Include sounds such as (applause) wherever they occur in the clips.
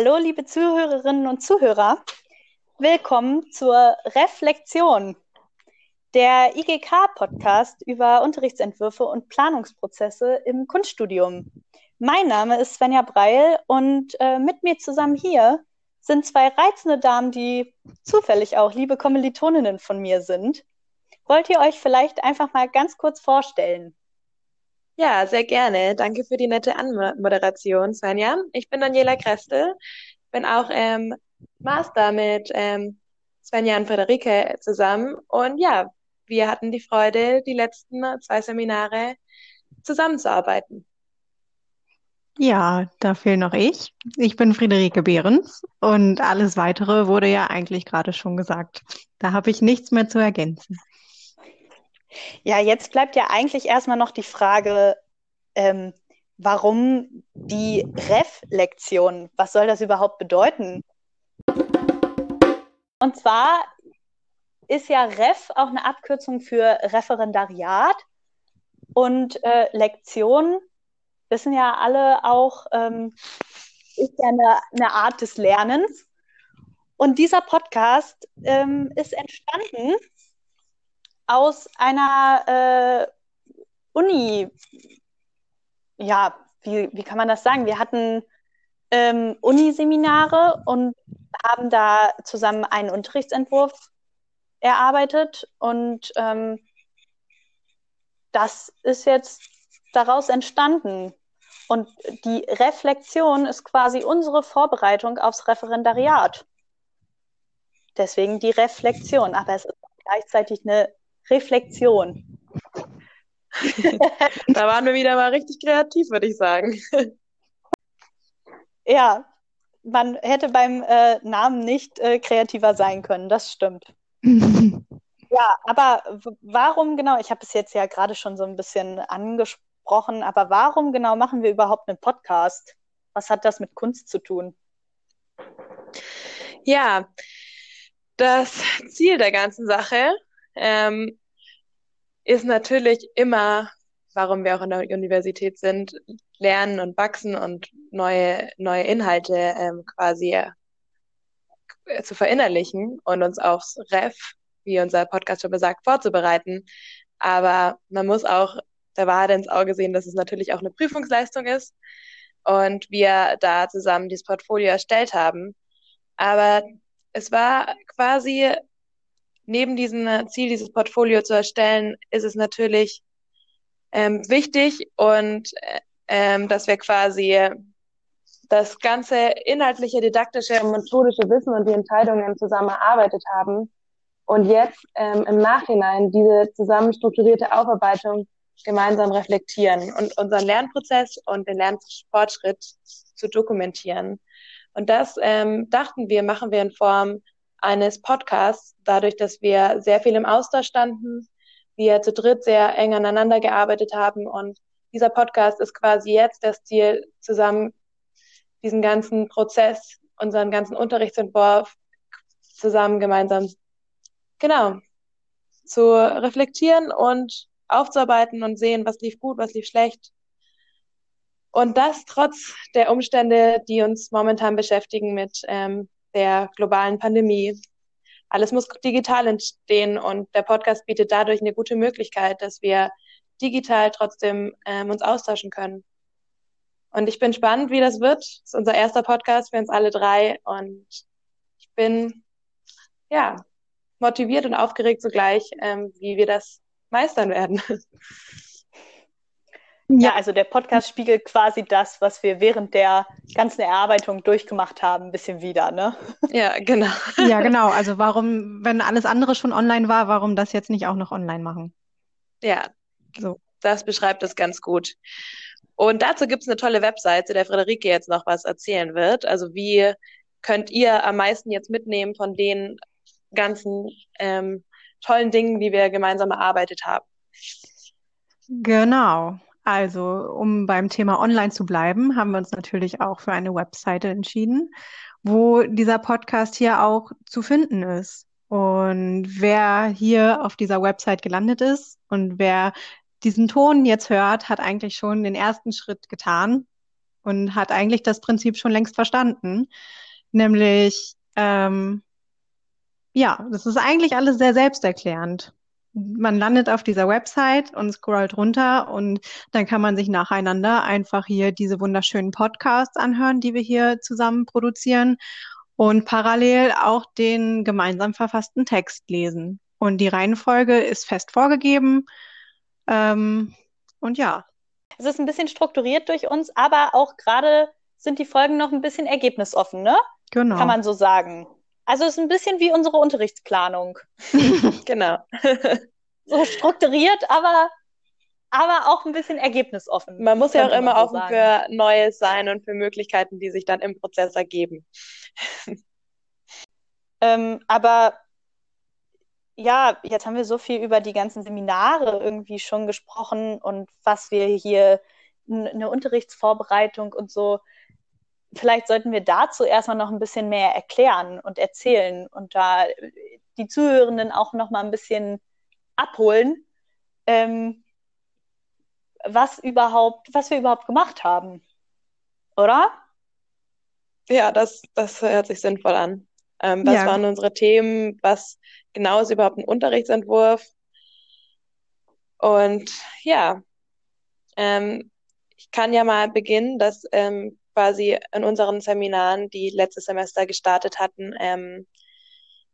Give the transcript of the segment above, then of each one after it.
Hallo, liebe Zuhörerinnen und Zuhörer. Willkommen zur Reflexion, der IGK-Podcast über Unterrichtsentwürfe und Planungsprozesse im Kunststudium. Mein Name ist Svenja Breil und äh, mit mir zusammen hier sind zwei reizende Damen, die zufällig auch liebe Kommilitoninnen von mir sind. Wollt ihr euch vielleicht einfach mal ganz kurz vorstellen? Ja, sehr gerne. Danke für die nette Anmoderation, Svenja. Ich bin Daniela Krestel, bin auch ähm, Master mit ähm, Svenja und Friederike zusammen. Und ja, wir hatten die Freude, die letzten zwei Seminare zusammenzuarbeiten. Ja, da fehlt noch ich. Ich bin Friederike Behrens und alles weitere wurde ja eigentlich gerade schon gesagt. Da habe ich nichts mehr zu ergänzen. Ja, jetzt bleibt ja eigentlich erstmal noch die Frage, ähm, warum die Reflexion? Was soll das überhaupt bedeuten? Und zwar ist ja Ref auch eine Abkürzung für Referendariat und äh, Lektion wissen ja alle auch, ähm, ist ja eine, eine, Art des Lernens. Und dieser Podcast ähm, ist entstanden aus einer äh, Uni, ja, wie, wie kann man das sagen? Wir hatten ähm, Uniseminare und haben da zusammen einen Unterrichtsentwurf erarbeitet und ähm, das ist jetzt daraus entstanden. Und die Reflexion ist quasi unsere Vorbereitung aufs Referendariat. Deswegen die Reflexion, aber es ist gleichzeitig eine Reflexion. (laughs) da waren wir wieder mal richtig kreativ, würde ich sagen. (laughs) ja, man hätte beim äh, Namen nicht äh, kreativer sein können, das stimmt. (laughs) ja, aber warum genau, ich habe es jetzt ja gerade schon so ein bisschen angesprochen, aber warum genau machen wir überhaupt einen Podcast? Was hat das mit Kunst zu tun? Ja, das Ziel der ganzen Sache ähm, ist natürlich immer, warum wir auch in der Universität sind, lernen und wachsen und neue, neue Inhalte ähm, quasi äh, zu verinnerlichen und uns aufs Ref, wie unser Podcast schon besagt, vorzubereiten. Aber man muss auch der Wahrheit ins Auge sehen, dass es natürlich auch eine Prüfungsleistung ist und wir da zusammen dieses Portfolio erstellt haben. Aber es war quasi neben diesem Ziel, dieses Portfolio zu erstellen, ist es natürlich ähm, wichtig und äh, ähm, dass wir quasi das ganze inhaltliche, didaktische und methodische Wissen und die Entscheidungen zusammen erarbeitet haben und jetzt ähm, im Nachhinein diese zusammen strukturierte Aufarbeitung gemeinsam reflektieren und unseren Lernprozess und den Lernfortschritt zu dokumentieren. Und das ähm, dachten wir, machen wir in Form eines Podcasts, dadurch, dass wir sehr viel im Austausch standen, wir zu dritt sehr eng aneinander gearbeitet haben und dieser Podcast ist quasi jetzt das Ziel, zusammen diesen ganzen Prozess, unseren ganzen Unterrichtsentwurf zusammen gemeinsam, genau, zu reflektieren und aufzuarbeiten und sehen, was lief gut, was lief schlecht. Und das trotz der Umstände, die uns momentan beschäftigen mit ähm, der globalen Pandemie. Alles muss digital entstehen und der Podcast bietet dadurch eine gute Möglichkeit, dass wir digital trotzdem ähm, uns austauschen können. Und ich bin spannend, wie das wird. Das ist unser erster Podcast für uns alle drei und ich bin ja motiviert und aufgeregt zugleich, ähm, wie wir das meistern werden. (laughs) Ja, also der Podcast spiegelt quasi das, was wir während der ganzen Erarbeitung durchgemacht haben, ein bisschen wieder, ne? Ja, genau. Ja, genau. Also warum, wenn alles andere schon online war, warum das jetzt nicht auch noch online machen? Ja, so. Das beschreibt es ganz gut. Und dazu gibt es eine tolle Website, zu der Friederike jetzt noch was erzählen wird. Also wie könnt ihr am meisten jetzt mitnehmen von den ganzen ähm, tollen Dingen, die wir gemeinsam erarbeitet haben? Genau. Also, um beim Thema Online zu bleiben, haben wir uns natürlich auch für eine Webseite entschieden, wo dieser Podcast hier auch zu finden ist. Und wer hier auf dieser Website gelandet ist und wer diesen Ton jetzt hört, hat eigentlich schon den ersten Schritt getan. und hat eigentlich das Prinzip schon längst verstanden. Nämlich, ähm, ja, das ist eigentlich alles sehr selbsterklärend. Man landet auf dieser Website und scrollt runter und dann kann man sich nacheinander einfach hier diese wunderschönen Podcasts anhören, die wir hier zusammen produzieren und parallel auch den gemeinsam verfassten Text lesen. Und die Reihenfolge ist fest vorgegeben. Ähm, und ja. Es ist ein bisschen strukturiert durch uns, aber auch gerade sind die Folgen noch ein bisschen ergebnisoffen, ne? Genau. Kann man so sagen. Also es ist ein bisschen wie unsere Unterrichtsplanung. (laughs) genau. so strukturiert, aber, aber auch ein bisschen ergebnisoffen. Man muss ja auch immer so offen für Neues sein und für Möglichkeiten, die sich dann im Prozess ergeben. (laughs) ähm, aber ja, jetzt haben wir so viel über die ganzen Seminare irgendwie schon gesprochen und was wir hier, eine Unterrichtsvorbereitung und so. Vielleicht sollten wir dazu erstmal noch ein bisschen mehr erklären und erzählen und da die Zuhörenden auch noch mal ein bisschen abholen, ähm, was überhaupt, was wir überhaupt gemacht haben. Oder? Ja, das, das hört sich sinnvoll an. Ähm, was ja. waren unsere Themen? Was genau ist überhaupt ein Unterrichtsentwurf? Und ja, ähm, ich kann ja mal beginnen, dass ähm, quasi in unseren Seminaren, die letztes Semester gestartet hatten, ähm,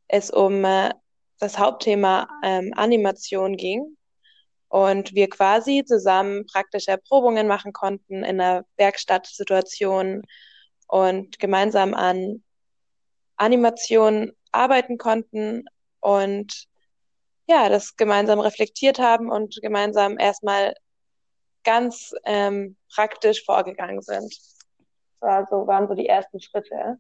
es um äh, das Hauptthema ähm, Animation ging und wir quasi zusammen praktische Erprobungen machen konnten in einer Werkstattsituation und gemeinsam an Animation arbeiten konnten und ja, das gemeinsam reflektiert haben und gemeinsam erstmal ganz ähm, praktisch vorgegangen sind. Also waren so die ersten Schritte.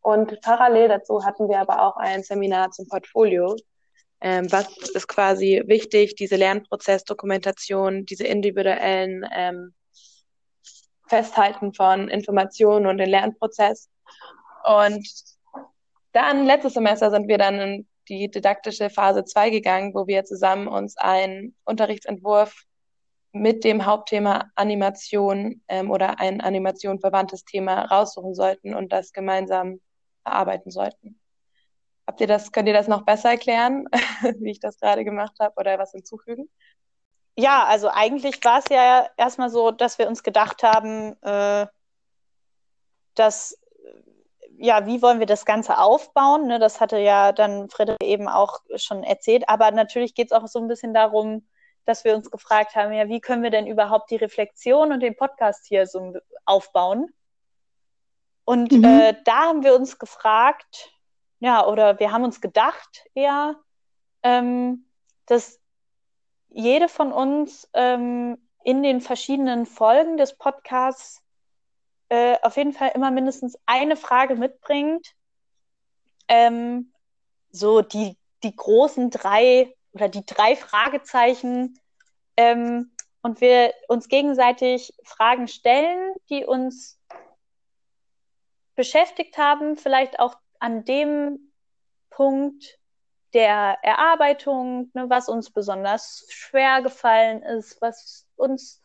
Und parallel dazu hatten wir aber auch ein Seminar zum Portfolio. Ähm, was ist quasi wichtig, diese Lernprozessdokumentation, diese individuellen ähm, Festhalten von Informationen und den Lernprozess. Und dann, letztes Semester, sind wir dann in die didaktische Phase 2 gegangen, wo wir zusammen uns einen Unterrichtsentwurf mit dem Hauptthema Animation ähm, oder ein Animation verwandtes Thema raussuchen sollten und das gemeinsam erarbeiten sollten. Habt ihr das, könnt ihr das noch besser erklären, (laughs) wie ich das gerade gemacht habe oder was hinzufügen? Ja, also eigentlich war es ja erstmal so, dass wir uns gedacht haben, äh, dass ja, wie wollen wir das Ganze aufbauen? Ne, das hatte ja dann Frederik eben auch schon erzählt. Aber natürlich geht es auch so ein bisschen darum, dass wir uns gefragt haben, ja, wie können wir denn überhaupt die Reflexion und den Podcast hier so aufbauen? Und mhm. äh, da haben wir uns gefragt, ja, oder wir haben uns gedacht eher, ähm, dass jede von uns ähm, in den verschiedenen Folgen des Podcasts äh, auf jeden Fall immer mindestens eine Frage mitbringt. Ähm, so die, die großen drei oder die drei Fragezeichen ähm, und wir uns gegenseitig Fragen stellen, die uns beschäftigt haben, vielleicht auch an dem Punkt der Erarbeitung, ne, was uns besonders schwer gefallen ist, was uns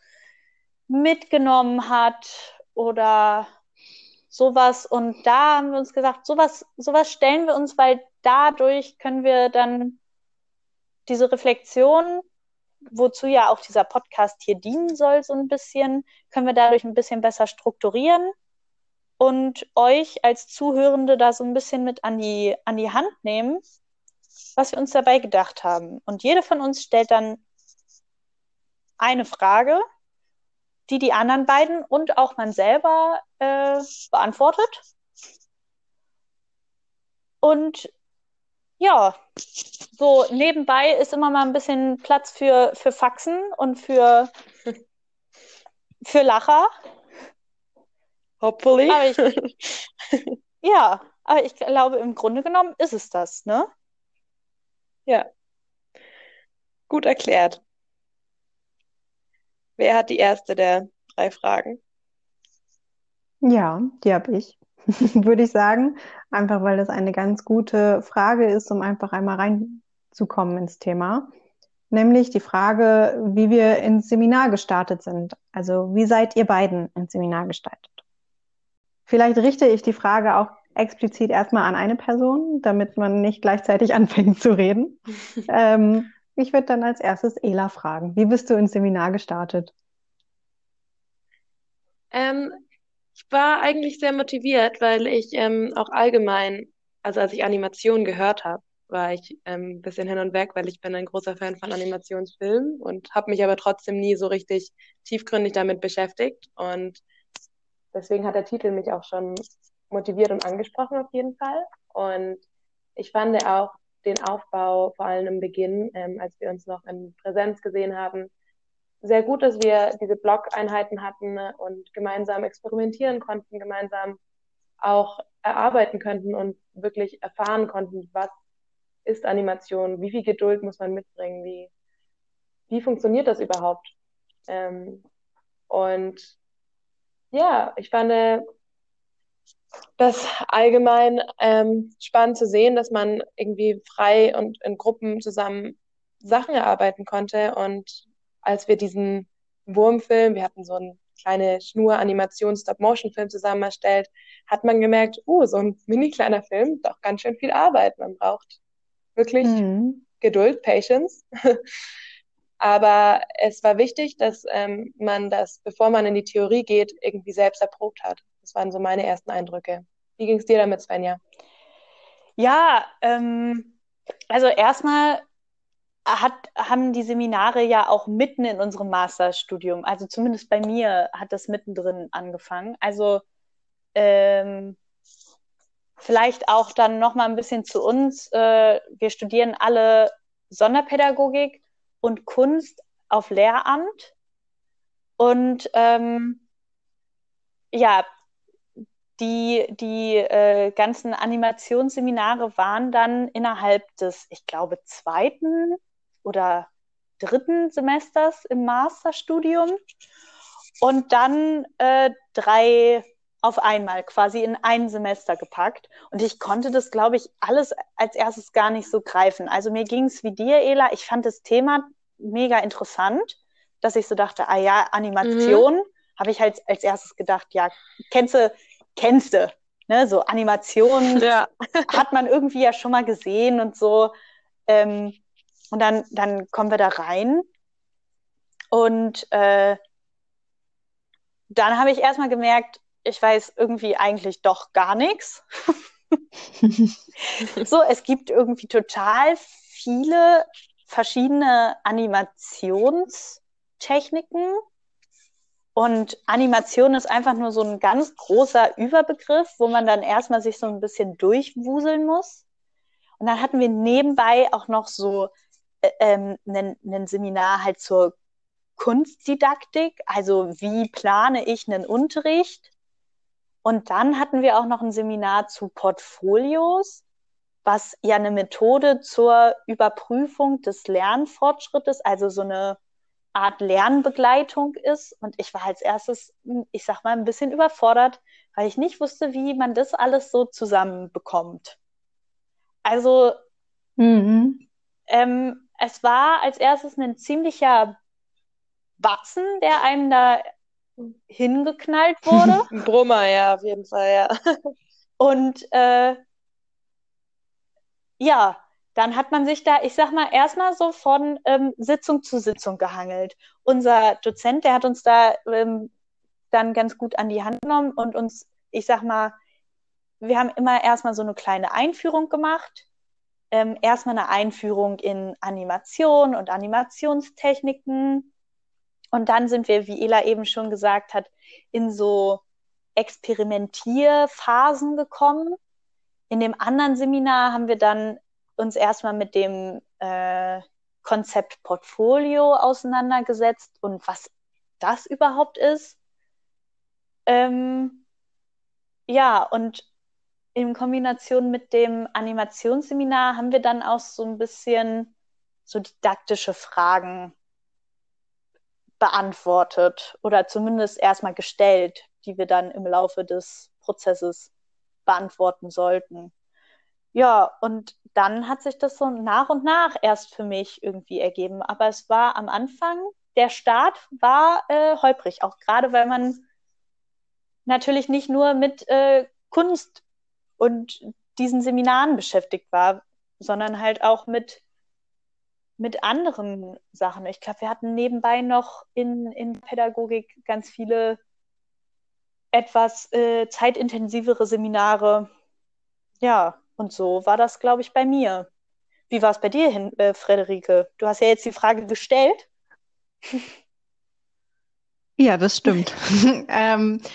mitgenommen hat oder sowas. Und da haben wir uns gesagt, sowas, sowas stellen wir uns, weil dadurch können wir dann diese Reflexion, wozu ja auch dieser Podcast hier dienen soll, so ein bisschen, können wir dadurch ein bisschen besser strukturieren und euch als Zuhörende da so ein bisschen mit an die, an die Hand nehmen, was wir uns dabei gedacht haben. Und jede von uns stellt dann eine Frage die die anderen beiden und auch man selber äh, beantwortet. Und ja, so nebenbei ist immer mal ein bisschen Platz für, für Faxen und für, für Lacher. Hopefully. Aber ich, (laughs) ja, aber ich glaube, im Grunde genommen ist es das, ne? Ja. Gut erklärt. Wer hat die erste der drei Fragen? Ja, die habe ich, (laughs) würde ich sagen. Einfach weil das eine ganz gute Frage ist, um einfach einmal reinzukommen ins Thema. nämlich die Frage, wie wir ins Seminar gestartet sind. Also wie seid ihr beiden ins Seminar gestartet? Vielleicht richte ich die Frage auch explizit erstmal an eine Person, damit man nicht gleichzeitig (laughs) anfängt zu reden. (laughs) ähm, ich würde dann als erstes Ela fragen. Wie bist du ins Seminar gestartet? Ähm, ich war eigentlich sehr motiviert, weil ich ähm, auch allgemein, also als ich Animation gehört habe, war ich ähm, ein bisschen hin und weg, weil ich bin ein großer Fan von Animationsfilmen und habe mich aber trotzdem nie so richtig tiefgründig damit beschäftigt. Und deswegen hat der Titel mich auch schon motiviert und angesprochen auf jeden Fall. Und ich fand auch den Aufbau, vor allem im Beginn, ähm, als wir uns noch in Präsenz gesehen haben, sehr gut, dass wir diese Blog-Einheiten hatten und gemeinsam experimentieren konnten, gemeinsam auch erarbeiten könnten und wirklich erfahren konnten, was ist Animation, wie viel Geduld muss man mitbringen, wie, wie funktioniert das überhaupt. Ähm, und ja, ich fand äh, das allgemein ähm, spannend zu sehen, dass man irgendwie frei und in Gruppen zusammen Sachen erarbeiten konnte. Und als wir diesen Wurmfilm, wir hatten so eine kleine Schnur-Animation-Stop-Motion-Film zusammen erstellt, hat man gemerkt, oh, so ein mini kleiner Film, doch ganz schön viel Arbeit. Man braucht wirklich mhm. Geduld, Patience. (laughs) Aber es war wichtig, dass ähm, man das, bevor man in die Theorie geht, irgendwie selbst erprobt hat. Das waren so meine ersten Eindrücke. Wie ging es dir damit, Svenja? Ja, ähm, also erstmal hat, haben die Seminare ja auch mitten in unserem Masterstudium, also zumindest bei mir hat das mittendrin angefangen. Also ähm, vielleicht auch dann noch mal ein bisschen zu uns. Äh, wir studieren alle Sonderpädagogik und Kunst auf Lehramt. Und ähm, ja, die, die äh, ganzen Animationsseminare waren dann innerhalb des, ich glaube, zweiten oder dritten Semesters im Masterstudium und dann äh, drei auf einmal quasi in ein Semester gepackt. Und ich konnte das, glaube ich, alles als erstes gar nicht so greifen. Also mir ging es wie dir, Ela. Ich fand das Thema mega interessant, dass ich so dachte, ah ja, Animation, mhm. habe ich halt als erstes gedacht, ja, kennst du, kennst du, ne, so Animationen ja. hat man irgendwie ja schon mal gesehen und so. Ähm, und dann, dann kommen wir da rein und äh, dann habe ich erstmal gemerkt, ich weiß irgendwie eigentlich doch gar nichts. (laughs) so, es gibt irgendwie total viele verschiedene Animationstechniken. Und Animation ist einfach nur so ein ganz großer Überbegriff, wo man dann erstmal sich so ein bisschen durchwuseln muss. Und dann hatten wir nebenbei auch noch so ähm, ein Seminar halt zur Kunstdidaktik, also wie plane ich einen Unterricht. Und dann hatten wir auch noch ein Seminar zu Portfolios was ja eine Methode zur Überprüfung des Lernfortschrittes, also so eine Art Lernbegleitung ist. Und ich war als erstes, ich sag mal, ein bisschen überfordert, weil ich nicht wusste, wie man das alles so zusammenbekommt. Also, mhm. ähm, es war als erstes ein ziemlicher Batzen, der einem da hingeknallt (laughs) wurde. Brummer, ja, auf jeden Fall, ja. Und äh, ja, dann hat man sich da, ich sag mal, erstmal so von ähm, Sitzung zu Sitzung gehangelt. Unser Dozent, der hat uns da ähm, dann ganz gut an die Hand genommen und uns, ich sag mal, wir haben immer erstmal so eine kleine Einführung gemacht. Ähm, erstmal eine Einführung in Animation und Animationstechniken. Und dann sind wir, wie Ela eben schon gesagt hat, in so Experimentierphasen gekommen in dem anderen Seminar haben wir dann uns erstmal mit dem äh, Konzept Portfolio auseinandergesetzt und was das überhaupt ist. Ähm, ja, und in Kombination mit dem Animationsseminar haben wir dann auch so ein bisschen so didaktische Fragen beantwortet oder zumindest erstmal gestellt, die wir dann im Laufe des Prozesses beantworten sollten. Ja, und dann hat sich das so nach und nach erst für mich irgendwie ergeben. Aber es war am Anfang, der Start war äh, holprig, auch gerade weil man natürlich nicht nur mit äh, Kunst und diesen Seminaren beschäftigt war, sondern halt auch mit, mit anderen Sachen. Ich glaube, wir hatten nebenbei noch in, in Pädagogik ganz viele etwas äh, zeitintensivere Seminare. Ja, und so war das, glaube ich, bei mir. Wie war es bei dir hin, äh, Frederike? Du hast ja jetzt die Frage gestellt. (laughs) Ja, das stimmt. (laughs) ähm, äh,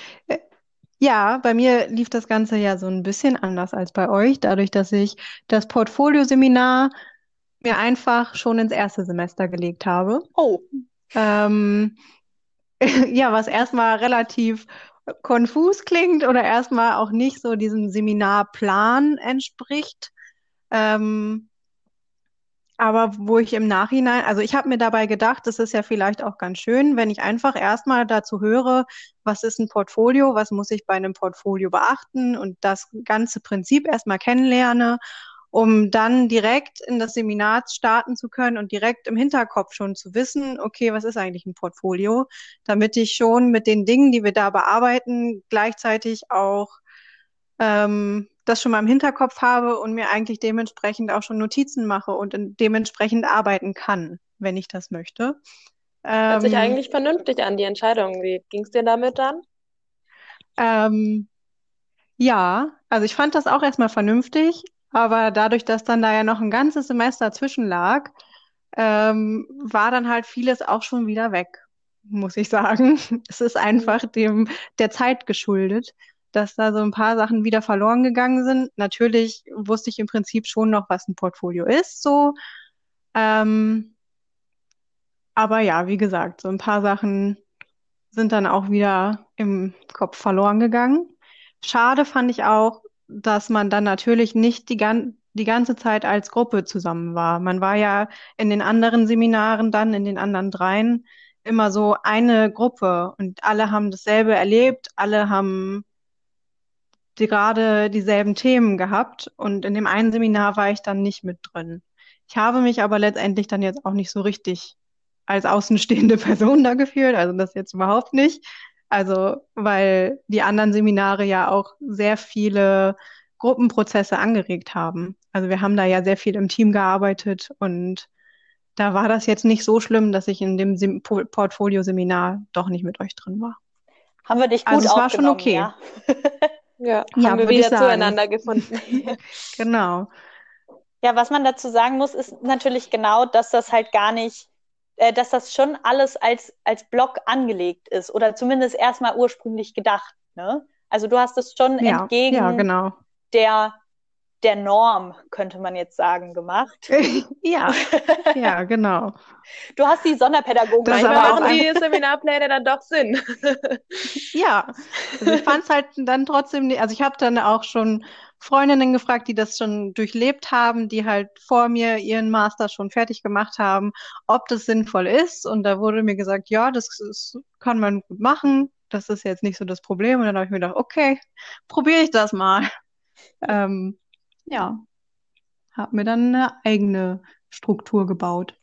ja, bei mir lief das Ganze ja so ein bisschen anders als bei euch, dadurch, dass ich das Portfolioseminar mir einfach schon ins erste Semester gelegt habe. Oh. Ähm, (laughs) ja, was erstmal relativ konfus klingt oder erstmal auch nicht so diesem Seminarplan entspricht. Ähm, aber wo ich im Nachhinein, also ich habe mir dabei gedacht, das ist ja vielleicht auch ganz schön, wenn ich einfach erstmal dazu höre, was ist ein Portfolio, was muss ich bei einem Portfolio beachten und das ganze Prinzip erstmal kennenlerne, um dann direkt in das Seminar starten zu können und direkt im Hinterkopf schon zu wissen, okay, was ist eigentlich ein Portfolio, damit ich schon mit den Dingen, die wir da bearbeiten, gleichzeitig auch ähm, das schon mal im Hinterkopf habe und mir eigentlich dementsprechend auch schon Notizen mache und dementsprechend arbeiten kann, wenn ich das möchte. Hört sich ähm, eigentlich vernünftig an, die Entscheidung. Wie ging es dir damit dann? Ähm, ja, also ich fand das auch erstmal vernünftig, aber dadurch, dass dann da ja noch ein ganzes Semester zwischen lag, ähm, war dann halt vieles auch schon wieder weg, muss ich sagen. (laughs) Es ist einfach dem der Zeit geschuldet dass da so ein paar Sachen wieder verloren gegangen sind. Natürlich wusste ich im Prinzip schon noch, was ein Portfolio ist, so. Ähm, aber ja, wie gesagt, so ein paar Sachen sind dann auch wieder im Kopf verloren gegangen. Schade fand ich auch, dass man dann natürlich nicht die, gan die ganze Zeit als Gruppe zusammen war. Man war ja in den anderen Seminaren dann, in den anderen dreien, immer so eine Gruppe und alle haben dasselbe erlebt, alle haben die gerade dieselben Themen gehabt und in dem einen Seminar war ich dann nicht mit drin. Ich habe mich aber letztendlich dann jetzt auch nicht so richtig als außenstehende (laughs) Person da gefühlt, also das jetzt überhaupt nicht. Also, weil die anderen Seminare ja auch sehr viele Gruppenprozesse angeregt haben. Also wir haben da ja sehr viel im Team gearbeitet und da war das jetzt nicht so schlimm, dass ich in dem Sem Portfolio-Seminar doch nicht mit euch drin war. Haben wir dich gut also es war schon okay. Ja. (laughs) Ja, ja haben wir wieder zueinander gefunden. (laughs) genau. Ja, was man dazu sagen muss, ist natürlich genau, dass das halt gar nicht, äh, dass das schon alles als, als Block angelegt ist oder zumindest erstmal ursprünglich gedacht. Ne? Also du hast es schon ja, entgegen ja, genau. der der Norm, könnte man jetzt sagen, gemacht. (laughs) ja, ja, genau. Du hast die Sonderpädagogik. Das Manchmal machen die Seminarpläne dann doch Sinn. (laughs) ja, also ich fand es halt dann trotzdem, also ich habe dann auch schon Freundinnen gefragt, die das schon durchlebt haben, die halt vor mir ihren Master schon fertig gemacht haben, ob das sinnvoll ist. Und da wurde mir gesagt, ja, das ist, kann man gut machen. Das ist jetzt nicht so das Problem. Und dann habe ich mir gedacht, okay, probiere ich das mal. Ähm, ja, habe mir dann eine eigene Struktur gebaut.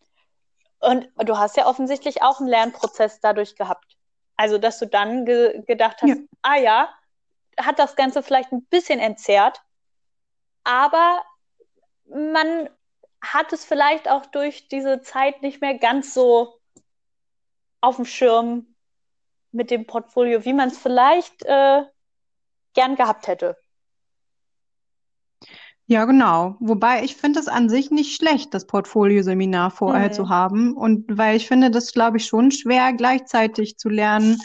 Und du hast ja offensichtlich auch einen Lernprozess dadurch gehabt. Also, dass du dann ge gedacht hast, ja. ah ja, hat das Ganze vielleicht ein bisschen entzerrt, aber man hat es vielleicht auch durch diese Zeit nicht mehr ganz so auf dem Schirm mit dem Portfolio, wie man es vielleicht äh, gern gehabt hätte. Ja, genau. Wobei ich finde es an sich nicht schlecht, das Portfolioseminar vorher Mhm. zu haben. Und weil ich finde das, glaube ich, schon schwer, gleichzeitig zu lernen.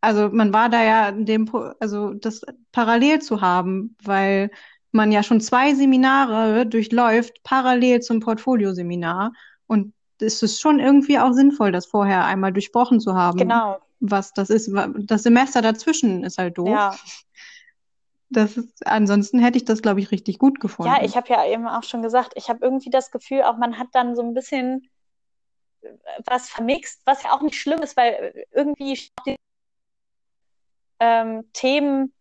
Also man war da ja in dem, also das parallel zu haben, weil man ja schon zwei Seminare durchläuft, parallel zum Portfolioseminar. Und es ist schon irgendwie auch sinnvoll, das vorher einmal durchbrochen zu haben, Genau. was das ist. Das Semester dazwischen ist halt doof. Ja. Das ist, ansonsten hätte ich das, glaube ich, richtig gut gefunden. Ja, ich habe ja eben auch schon gesagt, ich habe irgendwie das Gefühl, auch man hat dann so ein bisschen äh, was vermixt, was ja auch nicht schlimm ist, weil irgendwie die ähm, Themen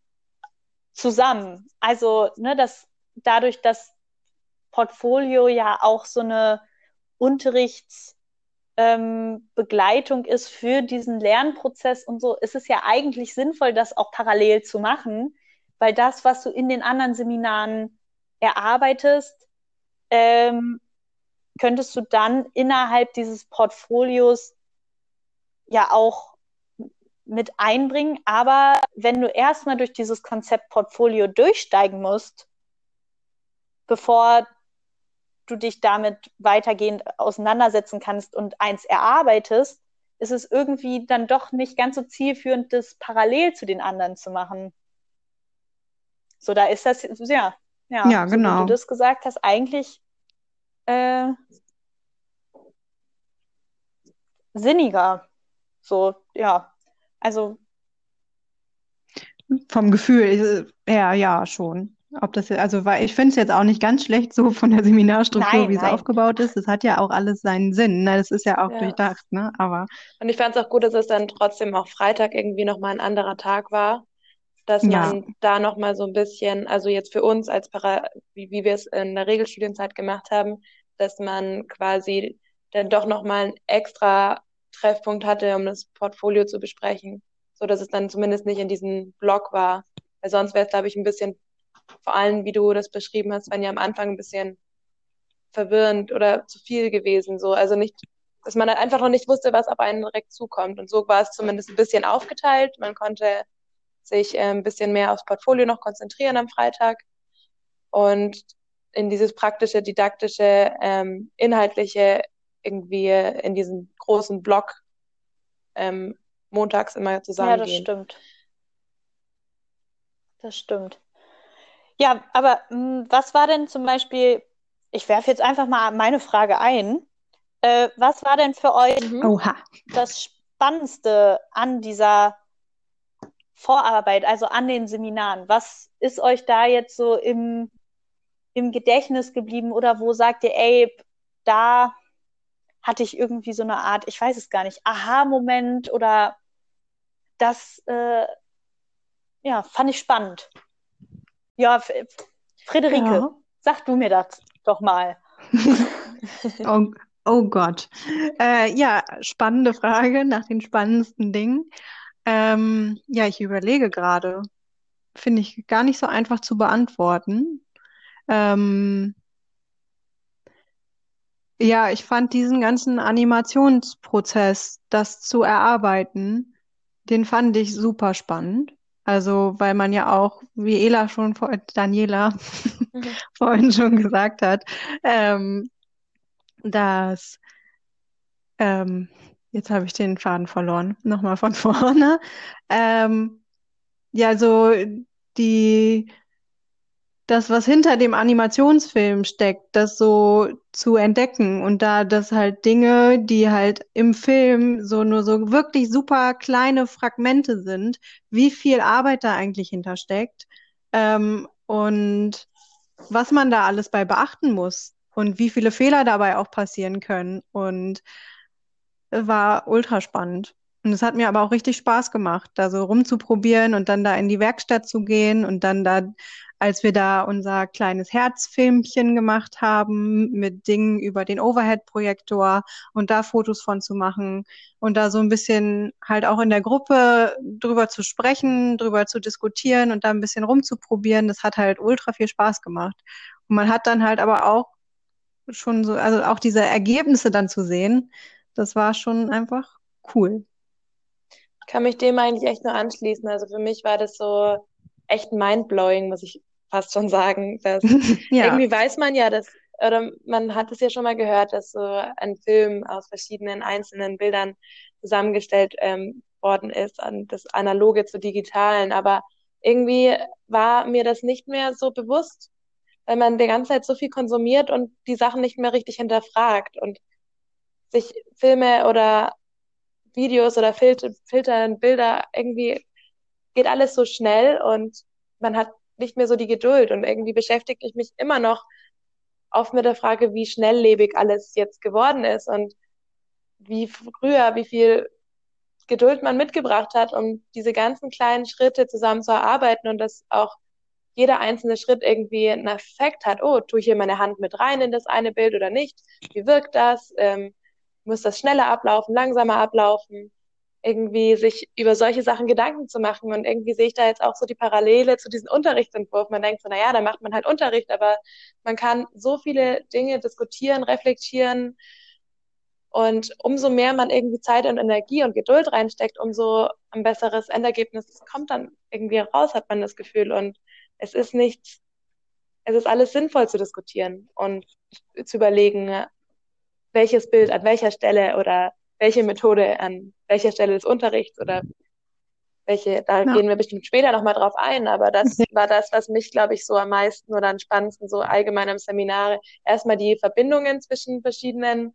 zusammen. Also, ne, das dadurch, dass Portfolio ja auch so eine Unterrichtsbegleitung ähm, ist für diesen Lernprozess und so, ist es ja eigentlich sinnvoll, das auch parallel zu machen, weil das, was du in den anderen Seminaren erarbeitest, ähm, könntest du dann innerhalb dieses Portfolios ja auch mit einbringen. Aber wenn du erstmal durch dieses Konzept Portfolio durchsteigen musst, bevor du dich damit weitergehend auseinandersetzen kannst und eins erarbeitest, ist es irgendwie dann doch nicht ganz so zielführend, das parallel zu den anderen zu machen. So, da ist das, ja, ja, ja genau. So wie du das gesagt hast, eigentlich äh, sinniger. So, ja. Also. Vom Gefühl her, ja, schon. Ob das, also, weil ich finde es jetzt auch nicht ganz schlecht so von der Seminarstruktur, nein, wie es aufgebaut ist. Es hat ja auch alles seinen Sinn. Ne? Das ist ja auch ja. durchdacht, ne? Aber. Und ich fand es auch gut, dass es dann trotzdem auch Freitag irgendwie nochmal ein anderer Tag war. Dass ja. man da nochmal so ein bisschen, also jetzt für uns als Para, wie, wie wir es in der Regelstudienzeit gemacht haben, dass man quasi dann doch nochmal einen extra Treffpunkt hatte, um das Portfolio zu besprechen, so dass es dann zumindest nicht in diesem Blog war. Weil sonst wäre es, glaube ich, ein bisschen, vor allem wie du das beschrieben hast, wenn ja am Anfang ein bisschen verwirrend oder zu viel gewesen, so. Also nicht, dass man halt einfach noch nicht wusste, was auf einen direkt zukommt. Und so war es zumindest ein bisschen aufgeteilt. Man konnte sich äh, ein bisschen mehr aufs Portfolio noch konzentrieren am Freitag. Und in dieses praktische, didaktische, ähm, inhaltliche irgendwie in diesen großen Block ähm, montags immer zusammengehen. Ja, das stimmt. Das stimmt. Ja, aber mh, hm, was war denn zum Beispiel, ich werfe jetzt einfach mal meine Frage ein. Äh, was war denn für euch mhm. das Spannendste an dieser Vorarbeit, also an den Seminaren? Was ist euch da jetzt so im im Gedächtnis geblieben oder wo sagt ihr, ey, da hatte ich irgendwie so eine Art, ich weiß es gar nicht, Aha-Moment oder das, äh, ja, fand ich spannend. Ja, Friederike, ja. sag du mir das doch mal. (laughs) (laughs) oh, oh Gott. Äh, ja, spannende Frage nach den spannendsten Dingen. Ähm, ja, ich überlege gerade. Finde ich gar nicht so einfach zu beantworten. Ähm, ja, ich fand diesen ganzen Animationsprozess, das zu erarbeiten, den fand ich super spannend. Also, weil man ja auch, wie Ela schon vor, Daniela mhm. (laughs) vorhin schon gesagt hat, ähm, dass, ähm, jetzt habe ich den Faden verloren, nochmal von (laughs) vorne. Ähm, ja, so die das, was hinter dem Animationsfilm steckt, das so zu entdecken und da das halt Dinge, die halt im Film so nur so wirklich super kleine Fragmente sind, wie viel Arbeit da eigentlich hintersteckt ähm, und was man da alles bei beachten muss und wie viele Fehler dabei auch passieren können und war ultra spannend. Und es hat mir aber auch richtig Spaß gemacht, da so rumzuprobieren und dann da in die Werkstatt zu gehen und dann da als wir da unser kleines Herzfilmchen gemacht haben mit Dingen über den Overhead-Projektor und da Fotos von zu machen und da so ein bisschen halt auch in der Gruppe drüber zu sprechen, drüber zu diskutieren und da ein bisschen rumzuprobieren, das hat halt ultra viel Spaß gemacht. Und man hat dann halt aber auch schon so, also auch diese Ergebnisse dann zu sehen, das war schon einfach cool. Ich kann mich dem eigentlich echt nur anschließen. Also für mich war das so echt mindblowing, muss ich fast schon sagen. Dass (laughs) ja. Irgendwie weiß man ja, dass, oder man hat es ja schon mal gehört, dass so ein Film aus verschiedenen einzelnen Bildern zusammengestellt ähm, worden ist, an das Analoge zu Digitalen. Aber irgendwie war mir das nicht mehr so bewusst, weil man die ganze Zeit so viel konsumiert und die Sachen nicht mehr richtig hinterfragt und sich Filme oder Videos oder Filter, Filter Bilder irgendwie geht alles so schnell und man hat nicht mehr so die Geduld und irgendwie beschäftige ich mich immer noch oft mit der Frage, wie schnelllebig alles jetzt geworden ist und wie früher, wie viel Geduld man mitgebracht hat, um diese ganzen kleinen Schritte zusammen zu erarbeiten und das auch jeder einzelne Schritt irgendwie einen Effekt hat. Oh, tue ich hier meine Hand mit rein in das eine Bild oder nicht? Wie wirkt das? Ähm, muss das schneller ablaufen, langsamer ablaufen? Irgendwie sich über solche Sachen Gedanken zu machen. Und irgendwie sehe ich da jetzt auch so die Parallele zu diesem Unterrichtsentwurf. Man denkt so, na ja, da macht man halt Unterricht, aber man kann so viele Dinge diskutieren, reflektieren. Und umso mehr man irgendwie Zeit und Energie und Geduld reinsteckt, umso ein besseres Endergebnis kommt dann irgendwie raus, hat man das Gefühl. Und es ist nicht, es ist alles sinnvoll zu diskutieren und zu überlegen, welches Bild an welcher Stelle oder welche Methode an welcher Stelle des Unterrichts oder welche, da ja. gehen wir bestimmt später nochmal drauf ein, aber das (laughs) war das, was mich, glaube ich, so am meisten oder am spannendsten so allgemein im Seminar, erstmal die Verbindungen zwischen verschiedenen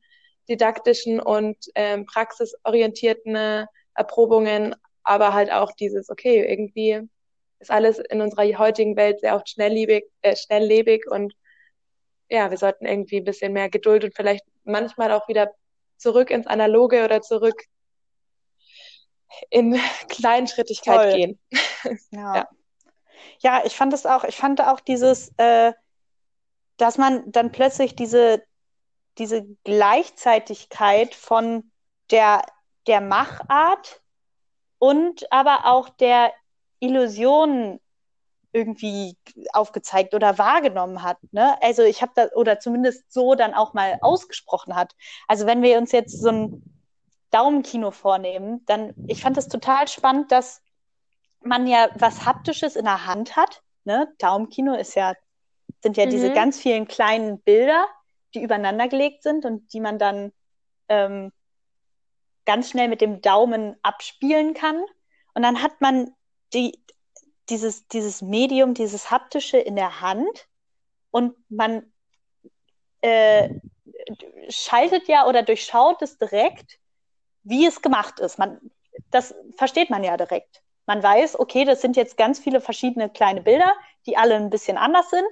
didaktischen und ähm, praxisorientierten Erprobungen, aber halt auch dieses, okay, irgendwie ist alles in unserer heutigen Welt sehr oft schnelllebig, äh, schnelllebig und ja, wir sollten irgendwie ein bisschen mehr Geduld und vielleicht manchmal auch wieder zurück ins Analoge oder zurück in (laughs) Kleinschrittigkeit Voll. gehen. (laughs) Ja. ja. ja. ich fand es auch, ich fand auch dieses, äh, dass man dann plötzlich diese, diese Gleichzeitigkeit von der, der Machart und aber auch der Illusionen irgendwie aufgezeigt oder wahrgenommen hat. Ne? Also ich habe da, oder zumindest so dann auch mal ausgesprochen hat. Also wenn wir uns jetzt so ein Daumenkino vornehmen, dann, ich fand es total spannend, dass man ja was Haptisches in der Hand hat. Ne? Daumenkino ist ja, sind ja mhm. diese ganz vielen kleinen Bilder, die übereinander gelegt sind und die man dann ähm, ganz schnell mit dem Daumen abspielen kann. Und dann hat man die, dieses, dieses Medium, dieses haptische in der Hand und man äh, schaltet ja oder durchschaut es direkt, wie es gemacht ist. Man, das versteht man ja direkt. Man weiß, okay, das sind jetzt ganz viele verschiedene kleine Bilder, die alle ein bisschen anders sind.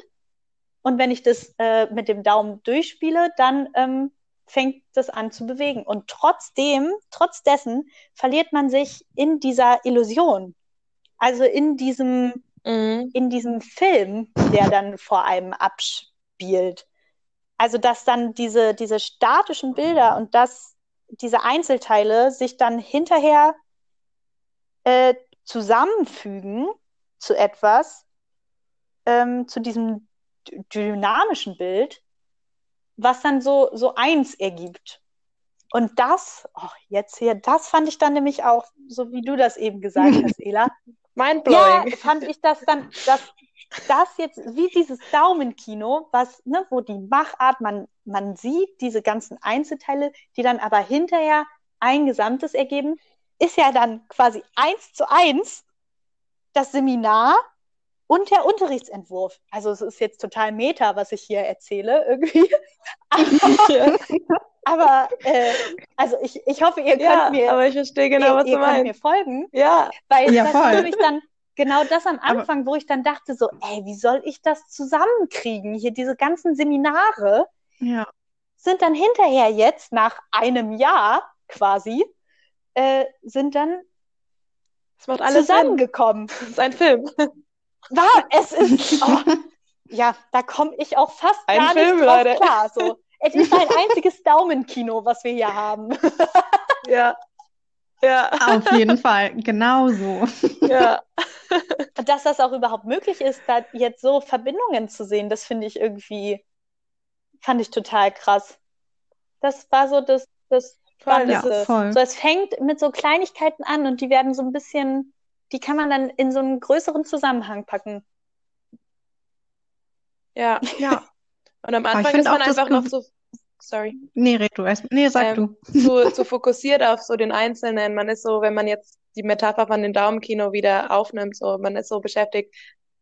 Und wenn ich das äh, mit dem Daumen durchspiele, dann ähm, fängt das an zu bewegen. Und trotzdem, trotz dessen, verliert man sich in dieser Illusion. Also in diesem, mhm. in diesem Film, der dann vor einem abspielt. Also, dass dann diese, diese statischen Bilder und dass diese Einzelteile sich dann hinterher äh, zusammenfügen zu etwas, ähm, zu diesem dynamischen Bild, was dann so, so eins ergibt. Und das, oh, jetzt hier, das fand ich dann nämlich auch, so wie du das eben gesagt (laughs) hast, Ela, Mindblowing. Ja, fand ich das dann, dass das jetzt wie dieses Daumenkino, was, ne, wo die Machart, man, man sieht diese ganzen Einzelteile, die dann aber hinterher ein Gesamtes ergeben, ist ja dann quasi eins zu eins das Seminar und der Unterrichtsentwurf. Also es ist jetzt total meta, was ich hier erzähle irgendwie. (laughs) aber äh, also ich, ich hoffe, ihr könnt ja, mir, aber ich verstehe genau, ihr, was ihr du meinst. mir folgen. Ja, weil ja, das voll. nämlich dann genau das am Anfang, aber, wo ich dann dachte so, ey, wie soll ich das zusammenkriegen? Hier diese ganzen Seminare ja. sind dann hinterher jetzt nach einem Jahr quasi äh, sind dann das macht alles zusammengekommen. Sinn. Das ist ein Film. War, es ist, (laughs) oh, ja, da komme ich auch fast ein gar Film, nicht drauf Leute. klar. So. Es ist ein (laughs) einziges Daumenkino, was wir hier haben. (laughs) ja. Ja. Auf jeden Fall, genau so. Ja. Dass das auch überhaupt möglich ist, da jetzt so Verbindungen zu sehen, das finde ich irgendwie, fand ich total krass. Das war so das, das Spannendste. Ja, voll. So, es fängt mit so Kleinigkeiten an und die werden so ein bisschen, die kann man dann in so einen größeren Zusammenhang packen. Ja. (laughs) Ja. Und am Anfang ist man einfach noch so, sorry. Nee, red du erst. Nee, sag ähm, du. Zu, (laughs) zu fokussiert auf so den Einzelnen. Man ist so, wenn man jetzt die Metapher von den Daumenkino wieder aufnimmt, so, man ist so beschäftigt,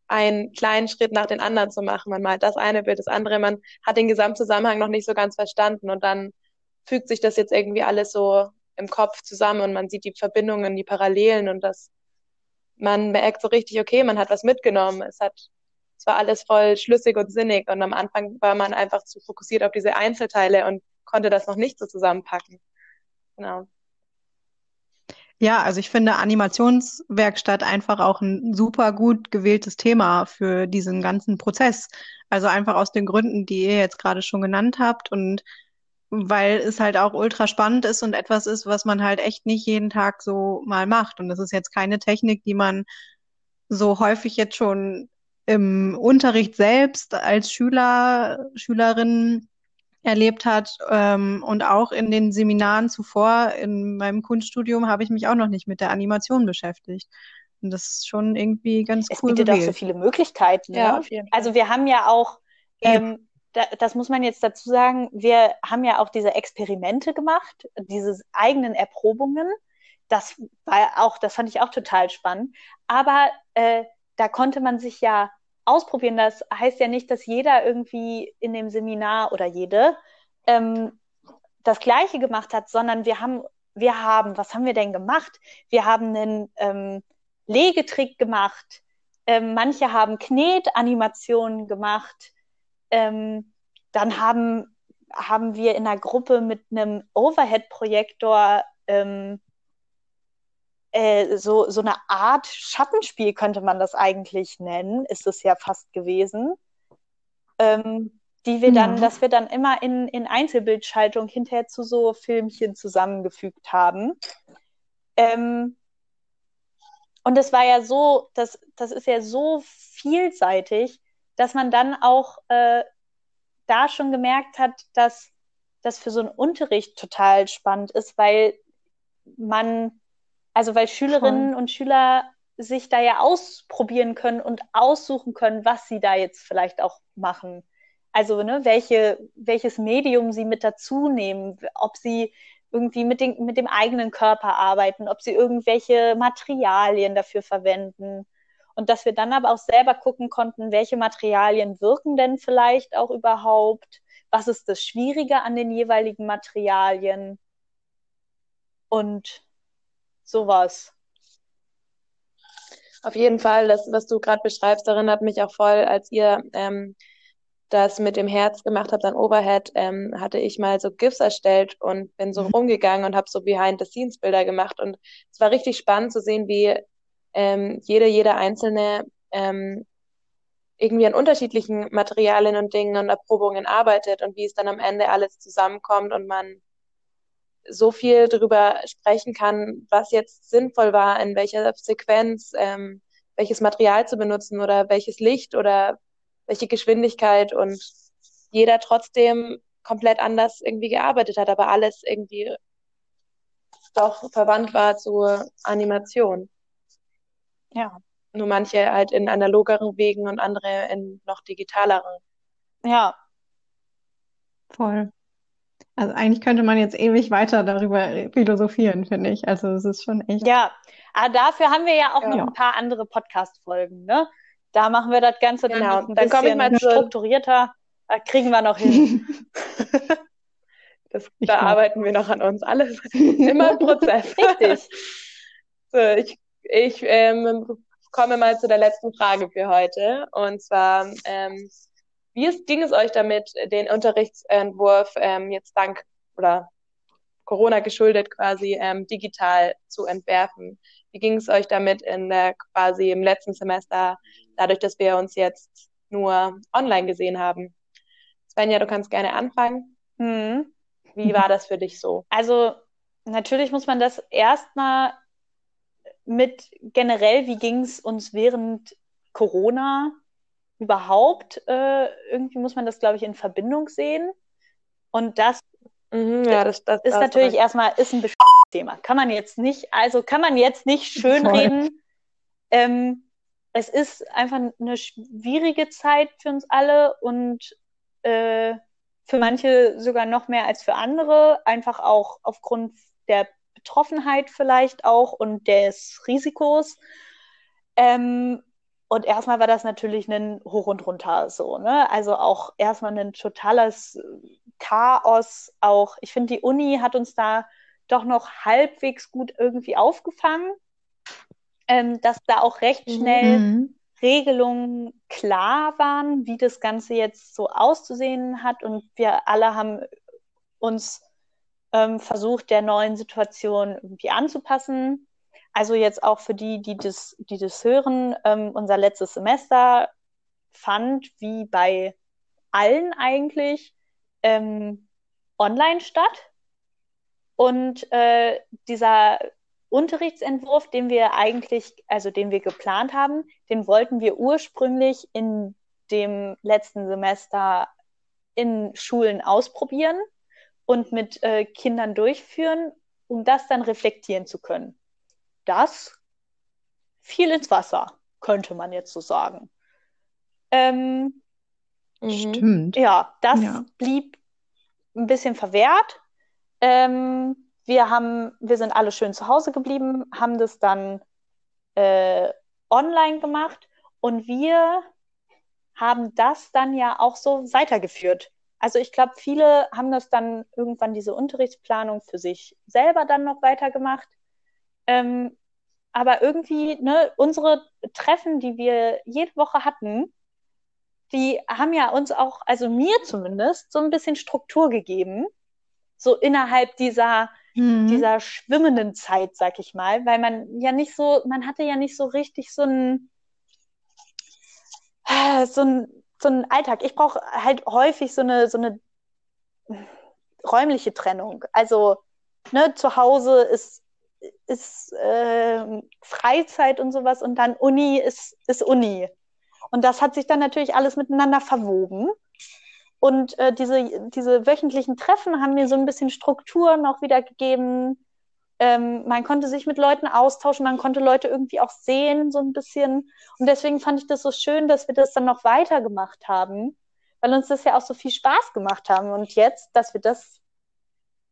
einen kleinen Schritt nach den anderen zu machen. Man malt das eine Bild, das andere. Man hat den Gesamtzusammenhang noch nicht so ganz verstanden und dann fügt sich das jetzt irgendwie alles so im Kopf zusammen und man sieht die Verbindungen, die Parallelen und das, man merkt so richtig, okay, man hat was mitgenommen. Es hat es war alles voll schlüssig und sinnig und am Anfang war man einfach zu fokussiert auf diese Einzelteile und konnte das noch nicht so zusammenpacken. Genau. Ja, also ich finde Animationswerkstatt einfach auch ein super gut gewähltes Thema für diesen ganzen Prozess. Also einfach aus den Gründen, die ihr jetzt gerade schon genannt habt und weil es halt auch ultra spannend ist und etwas ist, was man halt echt nicht jeden Tag so mal macht. Und das ist jetzt keine Technik, die man so häufig jetzt schon im Unterricht selbst als Schüler, Schülerin erlebt hat. Ähm, und auch in den Seminaren zuvor in meinem Kunststudium habe ich mich auch noch nicht mit der Animation beschäftigt. Und das ist schon irgendwie ganz es cool bietet gewählt. auch so viele Möglichkeiten. Ja, ne? jeden Fall. Also wir haben ja auch, ähm, das muss man jetzt dazu sagen, wir haben ja auch diese Experimente gemacht, diese eigenen Erprobungen. Das war auch, das fand ich auch total spannend. Aber äh, da konnte man sich ja ausprobieren. Das heißt ja nicht, dass jeder irgendwie in dem Seminar oder jede ähm, das Gleiche gemacht hat, sondern wir haben, wir haben, was haben wir denn gemacht? Wir haben einen ähm, Legetrick gemacht. Ähm, manche haben Knetanimationen gemacht. Ähm, dann haben, haben wir in einer Gruppe mit einem Overhead-Projektor ähm, äh, so, so eine Art Schattenspiel könnte man das eigentlich nennen, ist es ja fast gewesen. Ähm, die wir dann, Ja. dass wir dann immer in, in Einzelbildschaltung hinterher zu so Filmchen zusammengefügt haben. Ähm, und das war ja so, das, das ist ja so vielseitig, dass man dann auch äh, da schon gemerkt hat, dass das für so einen Unterricht total spannend ist, weil man, also weil Schülerinnen und Schüler sich da ja ausprobieren können und aussuchen können, was sie da jetzt vielleicht auch machen. Also, ne, welche, welches Medium sie mit dazu nehmen, ob sie irgendwie mit, den, mit dem eigenen Körper arbeiten, ob sie irgendwelche Materialien dafür verwenden. Und dass wir dann aber auch selber gucken konnten, welche Materialien wirken denn vielleicht auch überhaupt, was ist das Schwierige an den jeweiligen Materialien und sowas. Auf jeden Fall, das, was du gerade beschreibst, erinnert mich auch voll, als ihr ähm, das mit dem Herz gemacht habt an Overhead, ähm, hatte ich mal so GIFs erstellt und bin so Mhm. rumgegangen und habe so Behind-the-Scenes-Bilder gemacht. Und es war richtig spannend zu sehen, wie ähm, jede, jeder Einzelne ähm, irgendwie an unterschiedlichen Materialien und Dingen und Erprobungen arbeitet und wie es dann am Ende alles zusammenkommt und man so viel darüber sprechen kann, was jetzt sinnvoll war, in welcher Sequenz, ähm, welches Material zu benutzen oder welches Licht oder welche Geschwindigkeit und jeder trotzdem komplett anders irgendwie gearbeitet hat, aber alles irgendwie doch verwandt war zur Animation. Ja. Nur manche halt in analogeren Wegen und andere in noch digitaleren. Ja, Voll. Also eigentlich könnte man jetzt ewig weiter darüber philosophieren, finde ich. Also es ist schon echt. ja. Aber dafür haben wir ja auch noch Ja. ein paar andere Podcast-Folgen, ne? Da machen wir das Ganze dann Genau, noch ein dann komme ich mal zur- strukturierter. Da kriegen wir noch hin. (laughs) Das Ich da wir noch an uns. Alles immer im Prozess. (laughs) Richtig. (laughs) So, ich ich ähm, komme mal zu der letzten Frage für heute. Und zwar, ähm, wie es, ging es euch damit, den Unterrichtsentwurf ähm, jetzt dank oder Corona geschuldet quasi ähm, digital zu entwerfen? Wie ging es euch damit in der quasi im letzten Semester, dadurch, dass wir uns jetzt nur online gesehen haben? Svenja, du kannst gerne anfangen. Hm. Wie war das für dich so? Also natürlich muss man das erstmal mit generell, wie ging es uns während Corona überhaupt? Äh, irgendwie muss man das, glaube ich, in Verbindung sehen. Und das Mhm, ja, das, das ist das- natürlich erstmal ist ein Thema. Kann man jetzt nicht, also kann man jetzt nicht schönreden. Ähm, es ist einfach eine schwierige Zeit für uns alle und äh, für manche sogar noch mehr als für andere, einfach auch aufgrund der Betroffenheit vielleicht auch und des Risikos. Ähm, und erstmal war das natürlich ein Hoch und runter so, ne? Also auch erstmal ein totales Chaos. Auch ich finde, die Uni hat uns da doch noch halbwegs gut irgendwie aufgefangen, ähm, dass da auch recht Mhm. schnell Mhm. Regelungen klar waren, wie das Ganze jetzt so auszusehen hat. Und wir alle haben uns ähm, versucht, der neuen Situation irgendwie anzupassen. also jetzt auch für die, die das, die das hören, ähm, unser letztes Semester fand wie bei allen eigentlich ähm, online statt. Und äh, dieser Unterrichtsentwurf, den wir eigentlich, also den wir geplant haben, den wollten wir ursprünglich in dem letzten Semester in Schulen ausprobieren und mit äh, Kindern durchführen, um das dann reflektieren zu können. Das fiel ins Wasser, könnte man jetzt so sagen. Ähm, mhm. Stimmt. Ja, das ja. blieb ein bisschen verwehrt. Ähm, wir haben, wir sind alle schön zu Hause geblieben, haben das dann äh, online gemacht und wir haben das dann ja auch so weitergeführt. Also ich glaube, viele haben das dann irgendwann diese Unterrichtsplanung für sich selber dann noch weitergemacht. Ähm, aber irgendwie, ne, unsere Treffen, die wir jede Woche hatten, die haben ja uns auch, also mir zumindest, so ein bisschen Struktur gegeben. So innerhalb dieser, mhm. dieser schwimmenden Zeit, sag ich mal, weil man ja nicht so, man hatte ja nicht so richtig so ein, so ein, so ein Alltag. Ich brauche halt häufig so eine, so eine räumliche Trennung. Also, ne, zu Hause ist, ist äh, Freizeit und sowas und dann Uni ist, ist Uni. Und das hat sich dann natürlich alles miteinander verwoben. Und äh, diese, diese wöchentlichen Treffen haben mir so ein bisschen Struktur noch wieder gegeben. Ähm, man konnte sich mit Leuten austauschen, man konnte Leute irgendwie auch sehen, so ein bisschen. Und deswegen fand ich das so schön, dass wir das dann noch weitergemacht haben, weil uns das ja auch so viel Spaß gemacht haben. Und jetzt, dass wir das,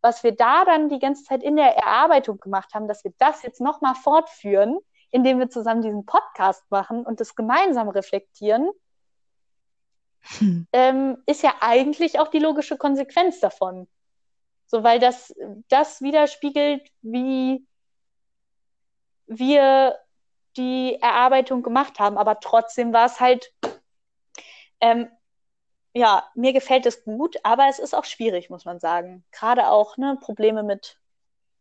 was wir da dann die ganze Zeit in der Erarbeitung gemacht haben, dass wir das jetzt nochmal fortführen, indem wir zusammen diesen Podcast machen und das gemeinsam reflektieren, hm. ähm, ist ja eigentlich auch die logische Konsequenz davon. So, weil das, das widerspiegelt, wie wir die Erarbeitung gemacht haben. Aber trotzdem war es halt, ähm, ja, mir gefällt es gut, aber es ist auch schwierig, muss man sagen. Gerade auch ne, Probleme mit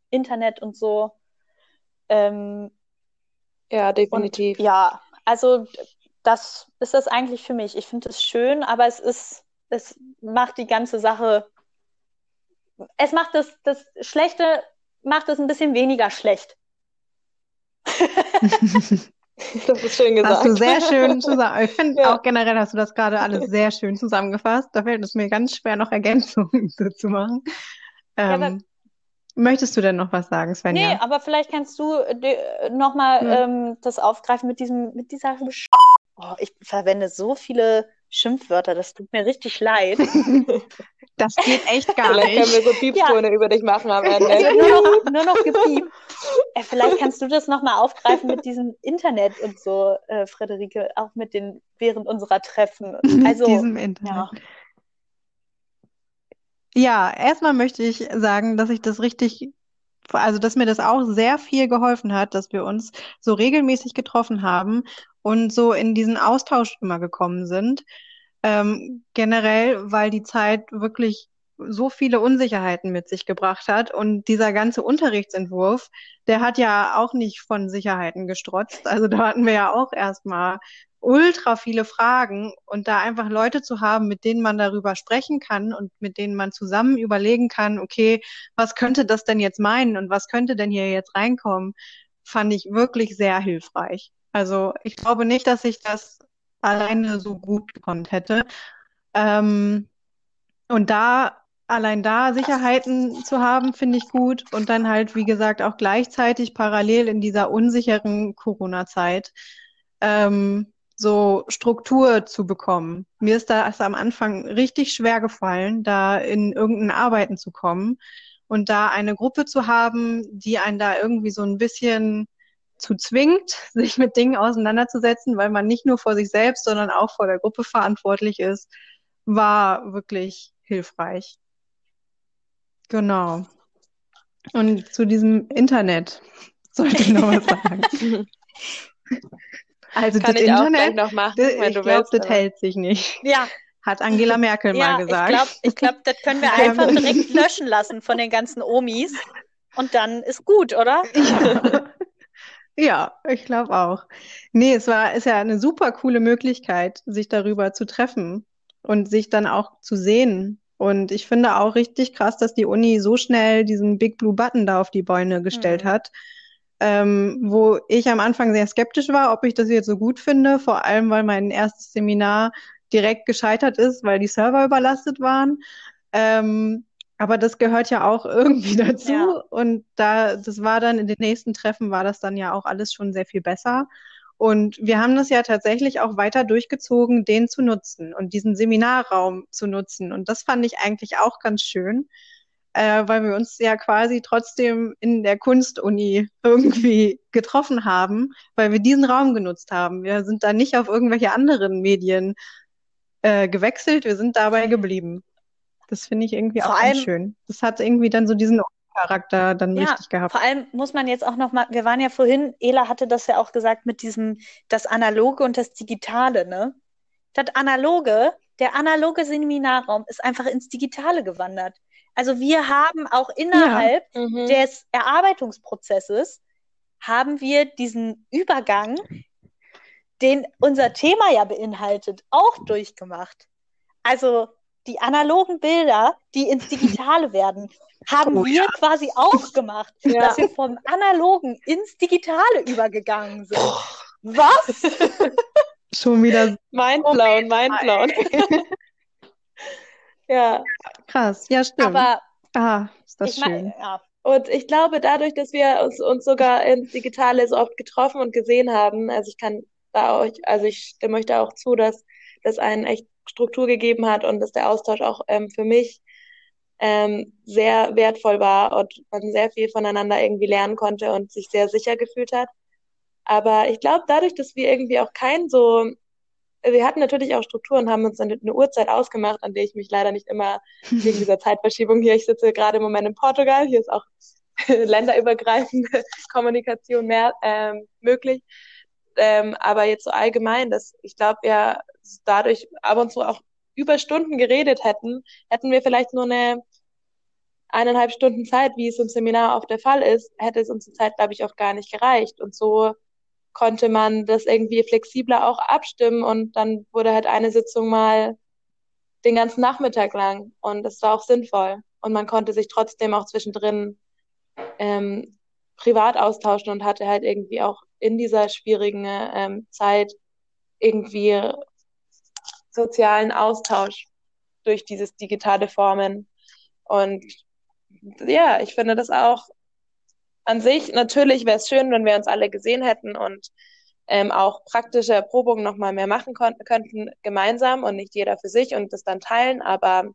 Internet und so. Ähm, ja, definitiv. Und, ja, also das ist das eigentlich für mich. Ich finde es schön, aber es ist, es macht die ganze Sache, es macht das, das Schlechte, macht es ein bisschen weniger schlecht. (laughs) das ist schön gesagt. Hast du sehr schön (laughs) zusammen. Ich finde ja. auch generell hast du das gerade alles sehr schön zusammengefasst. Da fällt es mir ganz schwer, noch Ergänzungen (laughs) zu machen. Ähm, ja, möchtest du denn noch was sagen, Svenja? Nee, aber vielleicht kannst du äh, nochmal ja. ähm, das aufgreifen mit diesem, mit dieser Oh, ich verwende so viele Schimpfwörter, das tut mir richtig leid. (laughs) Das geht echt gar vielleicht nicht. Vielleicht können wir so Piepstone ja. über dich machen am Ende. nur, noch, nur noch gepiept. Äh, vielleicht kannst du das nochmal aufgreifen mit diesem Internet und so, äh, Frederike, auch mit den während unserer Treffen. (laughs) Also, mit diesem Internet. Ja. Ja, erstmal möchte ich sagen, dass ich das richtig also dass mir das auch sehr viel geholfen hat, dass wir uns so regelmäßig getroffen haben und so in diesen Austausch immer gekommen sind. Ähm, generell, weil die Zeit wirklich so viele Unsicherheiten mit sich gebracht hat. Und dieser ganze Unterrichtsentwurf, der hat ja auch nicht von Sicherheiten gestrotzt. Also da hatten wir ja auch erstmal ultra viele Fragen und da einfach Leute zu haben, mit denen man darüber sprechen kann und mit denen man zusammen überlegen kann, okay, was könnte das denn jetzt meinen und was könnte denn hier jetzt reinkommen, fand ich wirklich sehr hilfreich. Also ich glaube nicht, dass ich das alleine so gut gekonnt hätte. Ähm, und da allein da Sicherheiten zu haben, finde ich gut. Und dann halt, wie gesagt, auch gleichzeitig parallel in dieser unsicheren Corona-Zeit ähm, so Struktur zu bekommen. Mir ist das am Anfang richtig schwer gefallen, da in irgendein Arbeiten zu kommen und da eine Gruppe zu haben, die einen da irgendwie so ein bisschen zu zwingt, sich mit Dingen auseinanderzusetzen, weil man nicht nur vor sich selbst, sondern auch vor der Gruppe verantwortlich ist, war wirklich hilfreich. Genau. Und zu diesem Internet sollte ich noch was sagen. (laughs) Also Kann das ich Internet, auch noch machen, wenn ich glaube, das hält sich nicht. Ja. Hat Angela Merkel ja, mal gesagt. Ich glaube, glaub, das können wir (laughs) einfach direkt löschen lassen von den ganzen Omis. Und dann ist gut, oder? Ja. Ja, ich glaube auch. Nee, es war, ist ja eine super coole Möglichkeit, sich darüber zu treffen und sich dann auch zu sehen. Und ich finde auch richtig krass, dass die Uni so schnell diesen Big Blue Button da auf die Beine gestellt Mhm. hat, ähm, wo ich am Anfang sehr skeptisch war, ob ich das jetzt so gut finde, vor allem weil mein erstes Seminar direkt gescheitert ist, weil die Server überlastet waren. Ähm, aber das gehört ja auch (laughs) irgendwie dazu. Ja. Und da, das war dann in den nächsten Treffen war das dann ja auch alles schon sehr viel besser. Und wir haben das ja tatsächlich auch weiter durchgezogen, den zu nutzen und diesen Seminarraum zu nutzen. Und das fand ich eigentlich auch ganz schön, äh, weil wir uns ja quasi trotzdem in der Kunstuni (laughs) irgendwie getroffen haben, weil wir diesen Raum genutzt haben. Wir sind da nicht auf irgendwelche anderen Medien äh, gewechselt, wir sind dabei geblieben. Das finde ich irgendwie Vor auch allem- schön. Das hat irgendwie dann so diesen Charakter dann Ja, richtig gehabt. vor allem muss man jetzt auch noch mal, wir waren ja vorhin, Ela hatte das ja auch gesagt mit diesem, das Analoge und das Digitale, ne? Das Analoge, der analoge Seminarraum ist einfach ins Digitale gewandert. Also wir haben auch innerhalb Mhm. des Erarbeitungsprozesses haben wir diesen Übergang, den unser Thema ja beinhaltet, auch durchgemacht. Also die analogen Bilder, die ins Digitale werden, haben Oh wir quasi auch gemacht, Ja. dass wir vom Analogen ins Digitale übergegangen sind. Was? (laughs) Schon wieder Mindblown, mindblown. (laughs) ja, krass. Ja, stimmt. Aber ah, ist das schön. ja, und ich glaube, dadurch, dass wir uns, uns sogar ins Digitale so oft getroffen und gesehen haben, also ich kann da euch, also ich stimme euch da auch zu, dass das einen echt Struktur gegeben hat und dass der Austausch auch ähm, für mich ähm, sehr wertvoll war und man sehr viel voneinander irgendwie lernen konnte und sich sehr sicher gefühlt hat. Aber ich glaube, dadurch, dass wir irgendwie auch kein so, wir hatten natürlich auch Strukturen, haben uns dann eine Uhrzeit ausgemacht, an der ich mich leider nicht immer wegen dieser (laughs) Zeitverschiebung hier, ich sitze gerade im Moment in Portugal, hier ist auch (laughs) länderübergreifende (laughs) Kommunikation mehr ähm, möglich. Ähm, aber jetzt so allgemein, dass ich glaube, ja, dadurch ab und zu auch über Stunden geredet hätten, hätten wir vielleicht nur eine eineinhalb Stunden Zeit, wie es im Seminar oft der Fall ist, hätte es uns die Zeit, glaube ich, auch gar nicht gereicht. Und so konnte man das irgendwie flexibler auch abstimmen und dann wurde halt eine Sitzung mal den ganzen Nachmittag lang und das war auch sinnvoll. Und man konnte sich trotzdem auch zwischendrin ähm, privat austauschen und hatte halt irgendwie auch in dieser schwierigen ähm, Zeit irgendwie sozialen Austausch durch dieses digitale Formen. Und ja, ich finde das auch an sich, natürlich wäre es schön, wenn wir uns alle gesehen hätten und ähm, auch praktische Erprobungen nochmal mehr machen könnten, gemeinsam und nicht jeder für sich und das dann teilen. Aber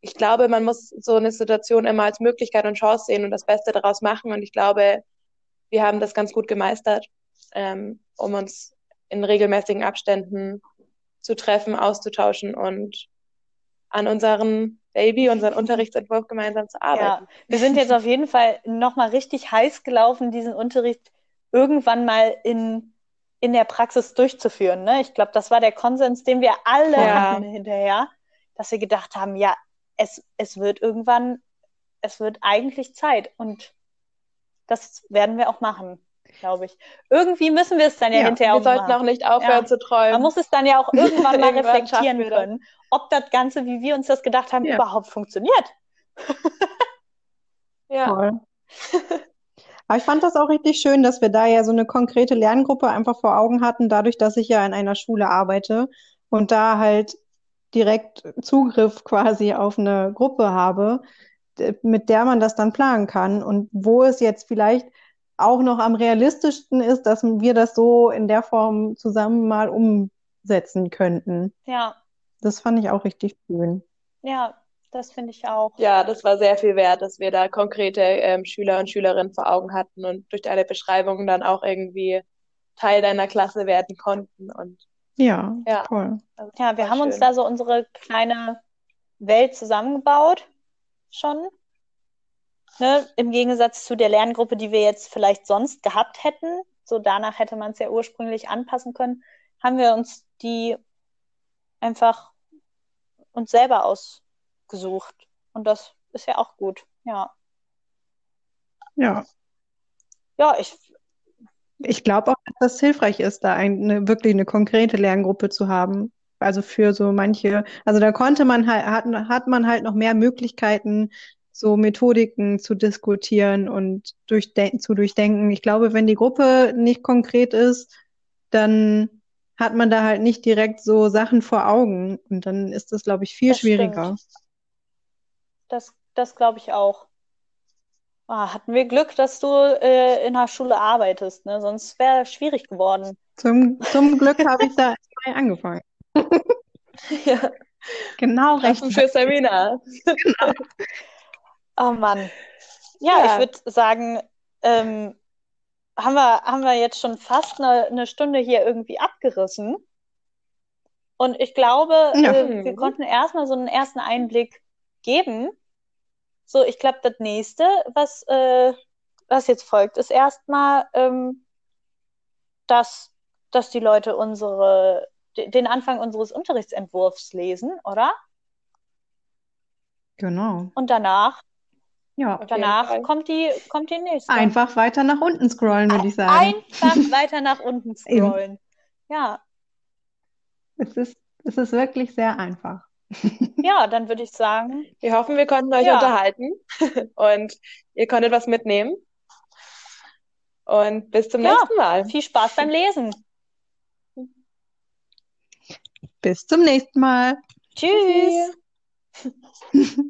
ich glaube, man muss so eine Situation immer als Möglichkeit und Chance sehen und das Beste daraus machen. Und ich glaube, wir haben das ganz gut gemeistert, ähm, um uns in regelmäßigen Abständen zu treffen, auszutauschen und an unseren Baby, unseren Unterrichtsentwurf gemeinsam zu arbeiten. Ja, wir sind jetzt auf jeden Fall nochmal richtig heiß gelaufen, diesen Unterricht irgendwann mal in, in der Praxis durchzuführen. Ne? Ich glaube, das war der Konsens, den wir alle Ja. hatten hinterher, dass wir gedacht haben, ja, es, es wird irgendwann, es wird eigentlich Zeit. Und das werden wir auch machen, glaube ich. Irgendwie müssen wir es dann ja, Ja, hinterher Wir auch sollten machen. auch nicht aufhören Ja. zu träumen. Man muss es dann ja auch irgendwann mal (laughs) Irgendwann reflektieren wir können, ob das Ganze, wie wir uns das gedacht haben, Ja. überhaupt funktioniert. (laughs) ja. Toll. Aber ich fand das auch richtig schön, dass wir da ja so eine konkrete Lerngruppe einfach vor Augen hatten, dadurch, dass ich ja in einer Schule arbeite und da halt direkt Zugriff quasi auf eine Gruppe habe, mit der man das dann planen kann und wo es jetzt vielleicht auch noch am realistischsten ist, dass wir das so in der Form zusammen mal umsetzen könnten. Ja, Das fand ich auch richtig schön. ja, das finde ich auch. Ja, das war sehr viel wert, dass wir da konkrete ähm, Schüler und Schülerinnen vor Augen hatten und durch deine Beschreibungen dann auch irgendwie Teil deiner Klasse werden konnten. Und Ja, Ja. toll. das Ja, wir haben uns schön. da so unsere kleine Welt zusammengebaut schon. Ne? Im Gegensatz zu der Lerngruppe, die wir jetzt vielleicht sonst gehabt hätten. So danach hätte man es ja ursprünglich anpassen können, haben wir uns die einfach uns selber ausgesucht. Und das ist ja auch gut. Ja. Ja. Ja, ich Ich glaube auch, dass das hilfreich ist, da eine, wirklich eine konkrete Lerngruppe zu haben. Also für so manche, also da konnte man halt, hat, hat man halt noch mehr Möglichkeiten, so Methodiken zu diskutieren und durchden zu durchdenken. Ich glaube, wenn die Gruppe nicht konkret ist, dann hat man da halt nicht direkt so Sachen vor Augen und dann ist das, glaube ich, viel Das schwieriger. stimmt. Das, das glaube ich auch. Ah, hatten wir Glück, dass du äh, in der Schule arbeitest, ne? Sonst wäre es schwierig geworden. Zum, zum Glück habe ich da angefangen. (laughs) Ja, Genau recht. für Sarina. Oh Mann. Ja, Ja. ich würde sagen, ähm, haben wir, haben wir jetzt schon fast eine, eine Stunde hier irgendwie abgerissen. Und ich glaube, Ja. äh, wir konnten erstmal so einen ersten Einblick geben. So, ich glaube, das nächste, was, äh, was jetzt folgt, ist erstmal, ähm, dass, dass die Leute unsere, de- den Anfang unseres Unterrichtsentwurfs lesen, oder? Genau. Und danach, Ja. Jeden danach kommt die, kommt die nächste. Einfach weiter nach unten scrollen, würde ich sagen. Einfach (laughs) weiter nach unten scrollen. Ja, Es ist, es ist wirklich sehr einfach. (laughs) ja, dann würde ich sagen, Wir hoffen, wir konnten euch Ja. unterhalten (laughs) und ihr konntet was mitnehmen. Und bis zum Ja. nächsten Mal. viel Spaß beim Lesen. Bis zum nächsten Mal. Tschüss. Tschüss.